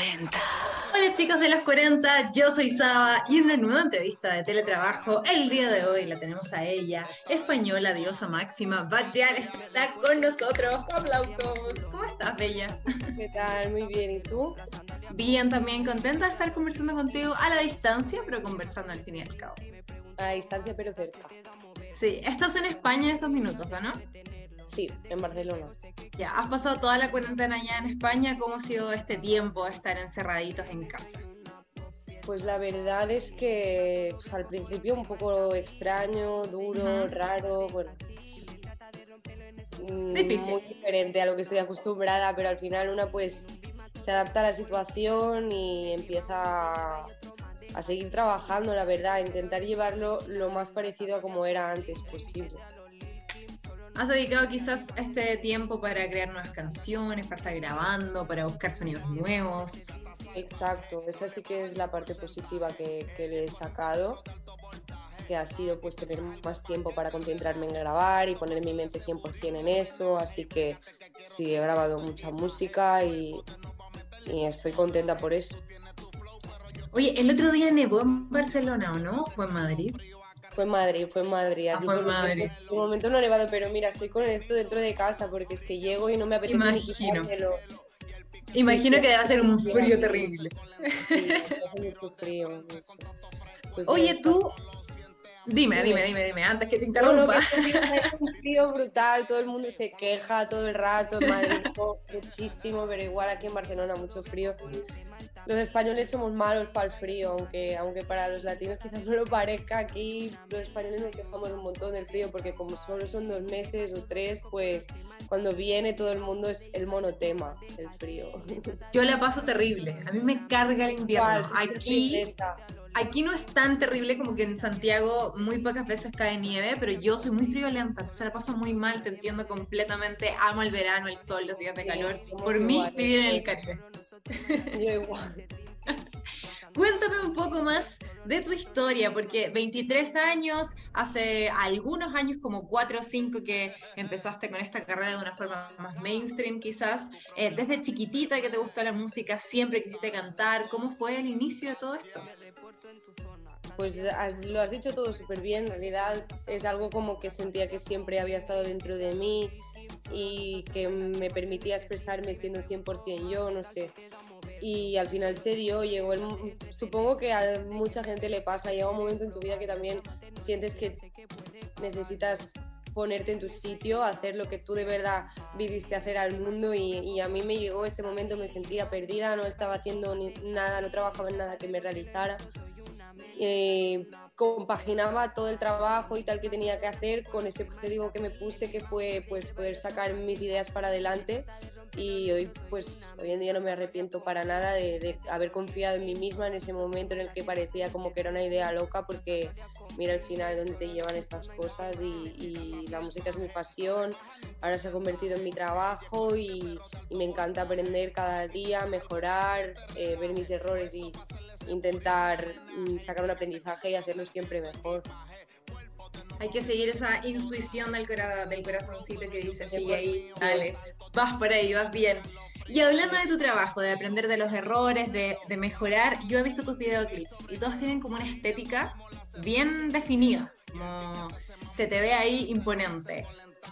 40. Hola chicos de los 40, yo soy Saba y en una nueva entrevista de teletrabajo, el día de hoy la tenemos a ella, española diosa máxima, Badial está con nosotros. Aplausos. ¿Cómo estás, Bella? ¿Qué tal? Muy bien, ¿y tú? Bien, también contenta de estar conversando contigo a la distancia, pero conversando al fin y al cabo. A la distancia, pero cerca. Sí, estás en España en estos minutos, ¿o no? Sí, en Barcelona. Ya, has pasado toda la cuarentena allá en España. ¿Cómo ha sido este tiempo de estar encerraditos en casa? Pues la verdad es que pues, al principio un poco extraño, duro, raro, bueno. Mm, Difícil. Muy diferente a lo que estoy acostumbrada, pero al final una pues se adapta a la situación y empieza a seguir trabajando, la verdad, a intentar llevarlo lo más parecido a como era antes posible has dedicado quizás este tiempo para crear nuevas canciones, para estar grabando, para buscar sonidos nuevos. Exacto, esa sí que es la parte positiva que, le he sacado, que ha sido pues tener más tiempo para concentrarme en grabar y poner mi mente 100% en eso, así que sí, he grabado mucha música y, y estoy contenta por eso. Oye, el otro día nevó en Barcelona, ¿o no? ¿Fue en Madrid? Fue en Madrid, fue en Madrid. Ah, fue en Madrid. En momento no ha nevado, pero mira, estoy con esto dentro de casa porque es que llego y no me apetece Imagino. Imagino que debe ser un frío terrible. Sí, mucho frío, pues Oye, tú, Dime, dime, dime, dime, antes que te interrumpa. es un frío brutal, todo el mundo se queja todo el rato, en Madrid muchísimo, pero igual aquí en Barcelona mucho frío los españoles somos malos para el frío, aunque, aunque para los latinos quizás no lo parezca, aquí los españoles nos quejamos un montón del frío porque como solo son dos meses o tres, pues cuando viene todo el mundo es el monotema, el frío. Yo la paso terrible, a mí me carga el invierno. Aquí, aquí no es tan terrible como que en Santiago muy pocas veces cae nieve, pero yo soy muy friolenta, entonces la paso muy mal, te entiendo completamente, amo el verano, el sol, los días de calor. Por mí, vivir en el Caribe. Yo igual. Cuéntame un poco más de tu historia, porque 23 años, hace algunos años, como 4 o 5, que empezaste con esta carrera de una forma más mainstream quizás. Eh, desde chiquitita que te gustó la música, siempre quisiste cantar. ¿Cómo fue el inicio de todo esto? Pues lo has dicho todo súper bien, en realidad es algo como que sentía que siempre había estado dentro de mí y que me permitía expresarme siendo 100% yo, no sé. Y al final se dio, llegó el, supongo que a mucha gente le pasa, llega un momento en tu vida que también sientes que necesitas ponerte en tu sitio, hacer lo que tú de verdad viniste hacer al mundo y, y, a mí me llegó ese momento, me sentía perdida, no estaba haciendo ni nada, no trabajaba en nada que me realizara eh, compaginaba todo el trabajo y tal que tenía que hacer con ese objetivo que me puse, que fue pues poder sacar mis ideas para adelante. Y hoy pues hoy en día no me arrepiento para nada de, haber confiado en mí misma en ese momento en el que parecía como que era una idea loca porque mira al final dónde te llevan estas cosas y, la música es mi pasión. Ahora se ha convertido en mi trabajo y, me encanta aprender cada día mejorar eh, ver mis errores y, intentar mm, sacar un aprendizaje y hacerlo siempre mejor. Hay que seguir esa intuición del, del corazoncito que dice, sigue ahí, dale, vas por ahí, vas bien. Y hablando de tu trabajo, de aprender de los errores, de, de, mejorar, yo he visto tus videoclips y todos tienen como una estética bien definida, como se te ve ahí imponente.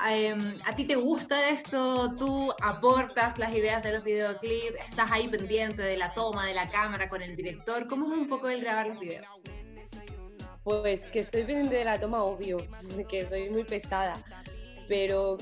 Em, ¿A ti te gusta esto? ¿Tú aportas las ideas de los videoclips? ¿Estás ahí pendiente de la toma, de la cámara con el director? ¿Cómo es un poco el grabar los videos? Pues que estoy pendiente de la toma, obvio, que soy muy pesada, pero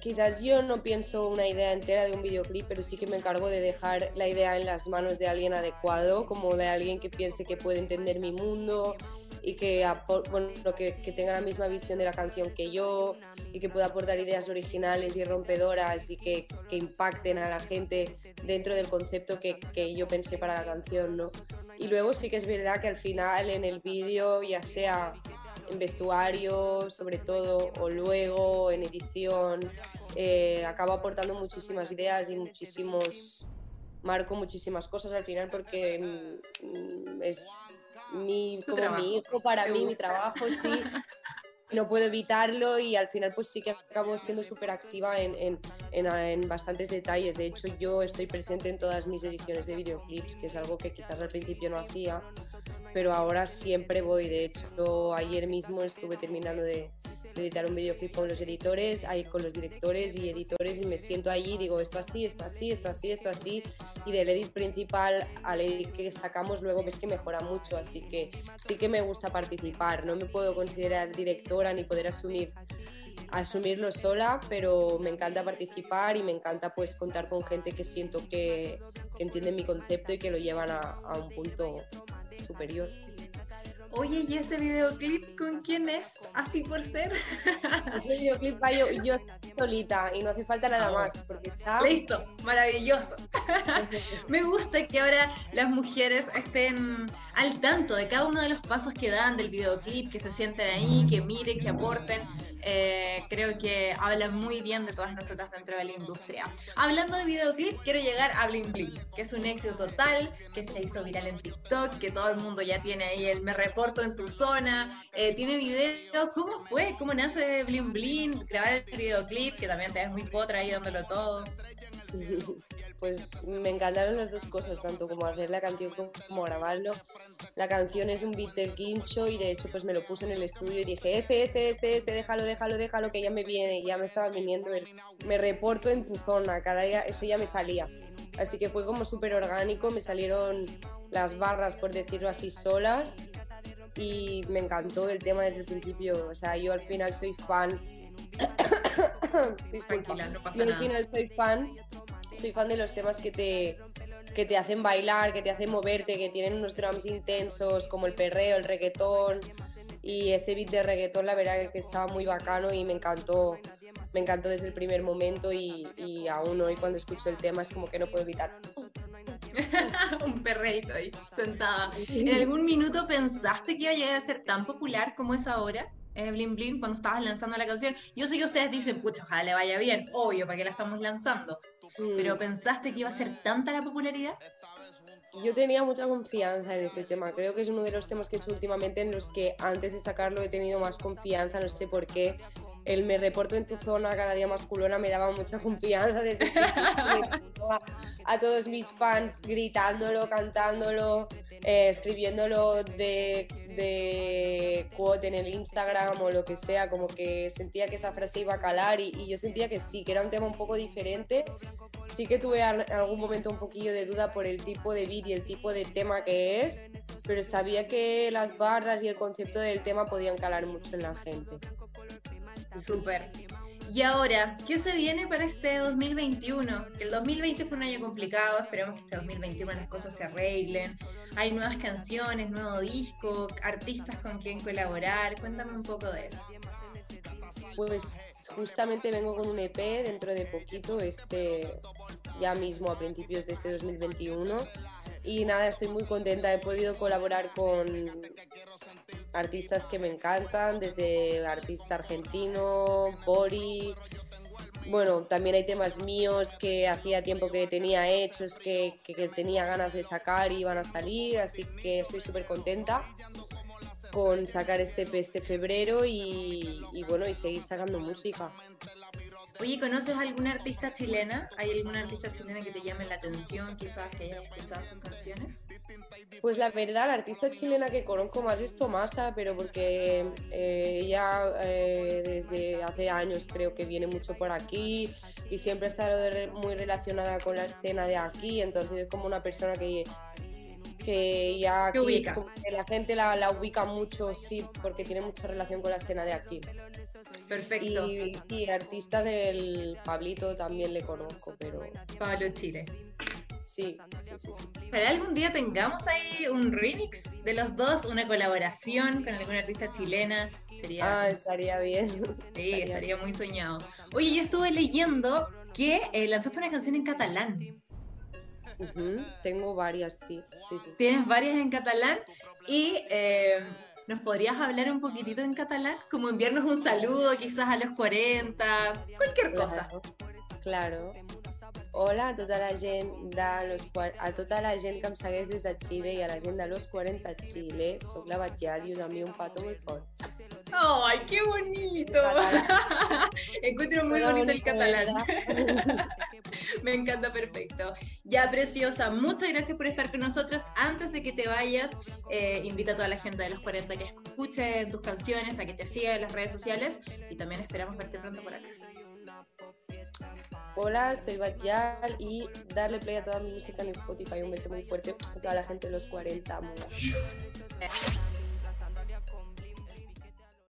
quizás yo no pienso una idea entera de un videoclip, pero sí que me encargo de dejar la idea en las manos de alguien adecuado, como de alguien que piense que puede entender mi mundo y que, bueno, que, que, tenga la misma visión de la canción que yo y que pueda aportar ideas originales y rompedoras y que, que impacten a la gente dentro del concepto que, que, yo pensé para la canción, ¿no? Y luego sí que es verdad que al final en el vídeo, ya sea en vestuario sobre todo o luego en edición, eh, acabo aportando muchísimas ideas y muchísimos marco muchísimas cosas al final porque mm, es mi, como mi hijo para mí, mi trabajo, sí. no puedo evitarlo y al final pues sí que acabo siendo súper activa en, en, bastantes detalles. De hecho, yo estoy presente en todas mis ediciones de videoclips, que es algo que quizás al principio no hacía, pero ahora siempre voy. De hecho, ayer mismo estuve terminando de, editar un videoclip con los editores, ahí con los directores y editores y me siento allí y digo esto así, esto así, esto así, esto así y del edit principal al edit que sacamos luego ves que mejora mucho, así que sí que me gusta participar, no me puedo considerar directora ni poder asumir asumirlo sola, pero me encanta participar y me encanta pues contar con gente que siento que, que entienden mi concepto y que lo llevan a un punto superior. Oye, ¿y ese videoclip con quién es? Así por ser. Ese videoclip va yo, yo solita y no hace falta nada ah, más. Porque está... Listo, maravilloso. Me gusta que ahora las mujeres estén al tanto de cada uno de los pasos que dan del videoclip, que se sienten ahí, que miren, que aporten. Eh, creo que habla muy bien de todas nosotras dentro de la industria. Hablando de videoclip, quiero llegar a Bling Bling, que es un éxito total, que se hizo viral en TikTok, que todo el mundo ya tiene ahí el me reporto en tu zona, eh, tiene videos. ¿Cómo fue? ¿Cómo nace Bling Bling? Grabar el videoclip, que también te ves muy potra ahí dándolo todo. pues me encantaron las dos cosas, tanto como hacer la canción como grabarlo. La canción es un beat del quincho y de hecho pues me lo puse en el estudio y dije, este, este, este, este, déjalo, déjalo, déjalo, que ya me viene, ya me estaba viniendo, me reporto en tu zona, cada día eso ya me salía. Así que fue como súper orgánico, me salieron las barras, por decirlo así, solas y me encantó el tema desde el principio. O sea, yo al final soy fan. Tranquila, no pasa yo al final soy fan soy fan de los temas que te, que te hacen bailar, que te hacen moverte, que tienen unos drums intensos como el perreo, el reggaetón. Y ese beat de reggaetón, la verdad que estaba muy bacano y me encantó, me encantó desde el primer momento y, y aún hoy cuando escucho el tema es como que no puedo evitar. un perreito ahí, sentada. ¿En algún minuto pensaste que iba a llegar a ser tan popular como es ahora? Eh, Bling Bling cuando estabas lanzando la canción. Yo sé que ustedes dicen, pucha, ojalá le vaya bien, obvio, para que la estamos lanzando. Pero ¿pensaste que iba a ser tanta la popularidad? Yo tenía mucha confianza en ese tema. Creo que es uno de los temas que he hecho últimamente en los que antes de sacarlo he tenido más confianza, no sé por qué. El me reporto en tu zona cada día más culona me daba mucha confianza desde a, a todos mis fans gritándolo, cantándolo, eh, escribiéndolo de, de quote en el Instagram o lo que sea, como que sentía que esa frase iba a calar y, yo sentía que sí, que era un tema un poco diferente sí que tuve en algún momento un poquillo de duda por el tipo de beat y el tipo de tema que es, pero sabía que las barras y el concepto del tema podían calar mucho en la gente. Súper. Y ahora, ¿qué se viene para este 2021? El 2020 fue un año complicado, esperemos que este 2021 las cosas se arreglen. Hay nuevas canciones, nuevo disco, artistas con quien colaborar. Cuéntame un poco de eso. Pues justamente vengo con un EP dentro de poquito, este ya mismo a principios de este 2021. Y nada, estoy muy contenta. He podido colaborar con artistas que me encantan, desde artista argentino, Bori. Bueno, también hay temas míos que hacía tiempo que tenía hechos, que, que tenía ganas de sacar y van a salir, así que estoy súper contenta con sacar este este febrero y, bueno, y seguir sacando música. Oye, ¿conoces alguna artista chilena? ¿Hay alguna artista chilena que te llame la atención, quizás que hayas escuchado sus canciones? Pues la verdad, la artista chilena que conozco más es Tomasa, pero porque eh, ella eh, desde hace años creo que viene mucho por aquí y siempre ha estado muy relacionada con la escena de aquí, entonces es como una persona que que ya aquí la gente la, ubica mucho, sí, porque tiene mucha relación con la escena de aquí. Perfecto. Y, artistas del Pablito también le conozco, pero... Pablo Chile. Sí, sí, sí, sí. Ojalá algún día tengamos ahí un remix de los dos, una colaboración con alguna artista chilena. Sería... Ah, estaría bien. Sí, estaría, muy soñado. Oye, yo estuve leyendo que eh, lanzaste una canción en catalán. Tengo varias, sí, Tienes varias en catalán y eh, ¿nos podrías hablar un poquitito en catalán? Como enviarnos un saludo quizás a los 40, cualquier cosa. Claro. Hola a tota la gent de los, a tota la gent que em segueix des de Xile i a la gent de los 40 Xile. Soc la Batllà i us envio un pato molt fort. ¡Ay, qué bonito! Encuentro muy bonito el catalán. Me encanta, perfecto. Ya, preciosa, muchas gracias por estar con nosotros. Antes de que te vayas, eh, invita a toda la gente de los 40 que escuche tus canciones, a que te siga en las redes sociales y también esperamos verte pronto por acá. Hola, soy Batial y darle play a toda mi música en Spotify. Un beso muy fuerte a toda la gente de los 40.